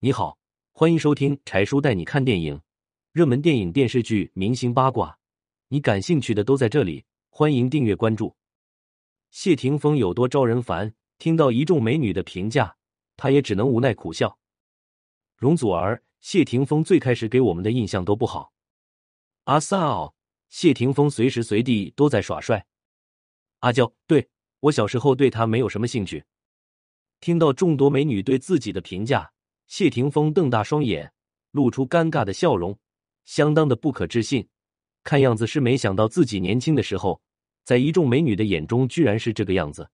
你好，欢迎收听柴叔带你看电影，热门电影、电视剧、明星八卦，你感兴趣的都在这里。欢迎订阅关注。谢霆锋有多招人烦？听到一众美女的评价，他也只能无奈苦笑。容祖儿、谢霆锋最开始给我们的印象都不好。阿嫂，谢霆锋随时随地都在耍帅。阿娇，对我小时候对他没有什么兴趣。听到众多美女对自己的评价，谢霆锋瞪大双眼，露出尴尬的笑容，相当的不可置信。看样子是没想到自己年轻的时候，在一众美女的眼中居然是这个样子。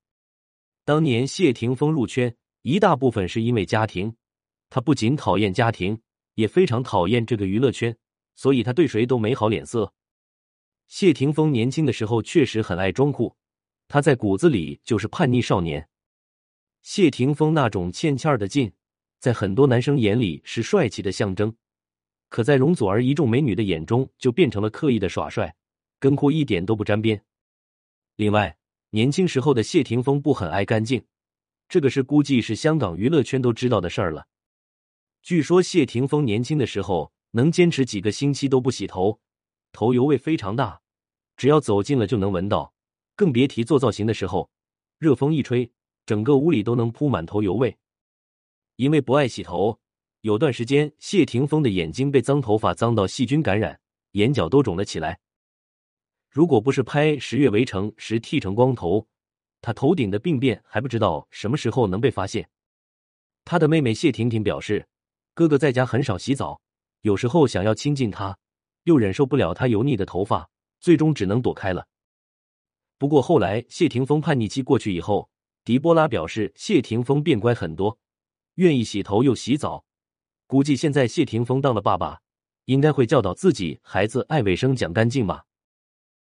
当年谢霆锋入圈一大部分是因为家庭，他不仅讨厌家庭，也非常讨厌这个娱乐圈，所以他对谁都没好脸色。谢霆锋年轻的时候确实很爱装酷，他在骨子里就是叛逆少年。谢霆锋那种欠欠的劲，在很多男生眼里是帅气的象征，可在容祖儿一众美女的眼中，就变成了刻意的耍帅，跟酷一点都不沾边。另外，年轻时候的谢霆锋不很爱干净，这个是估计是香港娱乐圈都知道的事儿了。据说谢霆锋年轻的时候能坚持几个星期都不洗头，头油味非常大，只要走近了就能闻到，更别提做造型的时候，热风一吹。整个屋里都能铺满头油味，因为不爱洗头，有段时间谢霆锋的眼睛被脏头发脏到细菌感染，眼角都肿了起来。如果不是拍《十月围城》时剃成光头，他头顶的病变还不知道什么时候能被发现。他的妹妹谢婷婷表示，哥哥在家很少洗澡，有时候想要亲近他，又忍受不了他油腻的头发，最终只能躲开了。不过后来谢霆锋叛逆期过去以后。迪波拉表示，谢霆锋变乖很多，愿意洗头又洗澡。估计现在谢霆锋当了爸爸，应该会教导自己孩子爱卫生、讲干净吧。